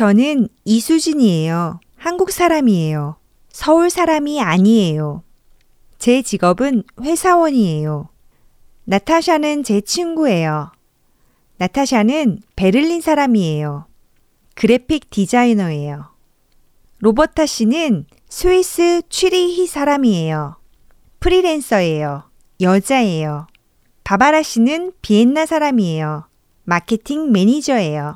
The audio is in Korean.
저는 이수진이에요. 한국 사람이에요. 서울 사람이 아니에요. 제 직업은 회사원이에요. 나타샤는 제 친구예요. 나타샤는 베를린 사람이에요. 그래픽 디자이너예요. 로버타 씨는 스위스 취리히 사람이에요. 프리랜서예요. 여자예요. 바바라 씨는 비엔나 사람이에요. 마케팅 매니저예요.